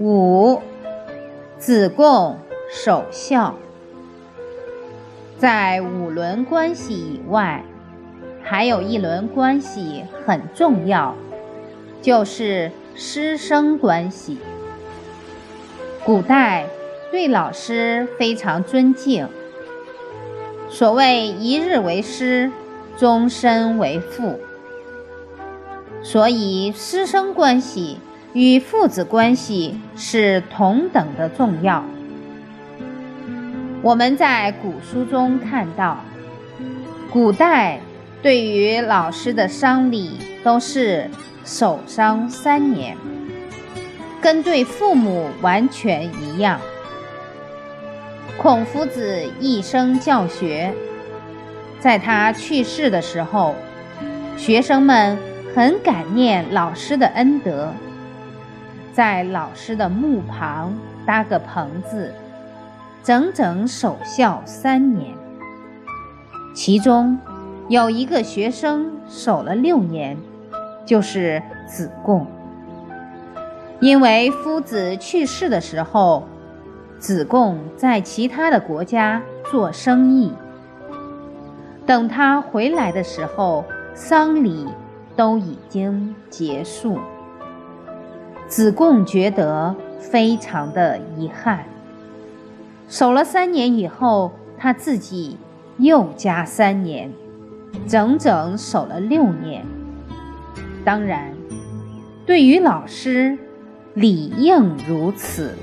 五，子贡守孝。在五伦关系以外，还有一伦关系很重要，就是师生关系。古代对老师非常尊敬，所谓一日为师，终身为父，所以师生关系。与父子关系是同等的重要。我们在古书中看到，古代对于老师的丧礼都是守丧三年，跟对父母完全一样。孔夫子一生教学，在他去世的时候，学生们很感念老师的恩德。在老师的墓旁搭个棚子，整整守孝三年。其中有一个学生守了六年，就是子贡。因为夫子去世的时候，子贡在其他的国家做生意。等他回来的时候，丧礼都已经结束。子贡觉得非常的遗憾。守了三年以后，他自己又加三年，整整守了六年。当然，对于老师，理应如此。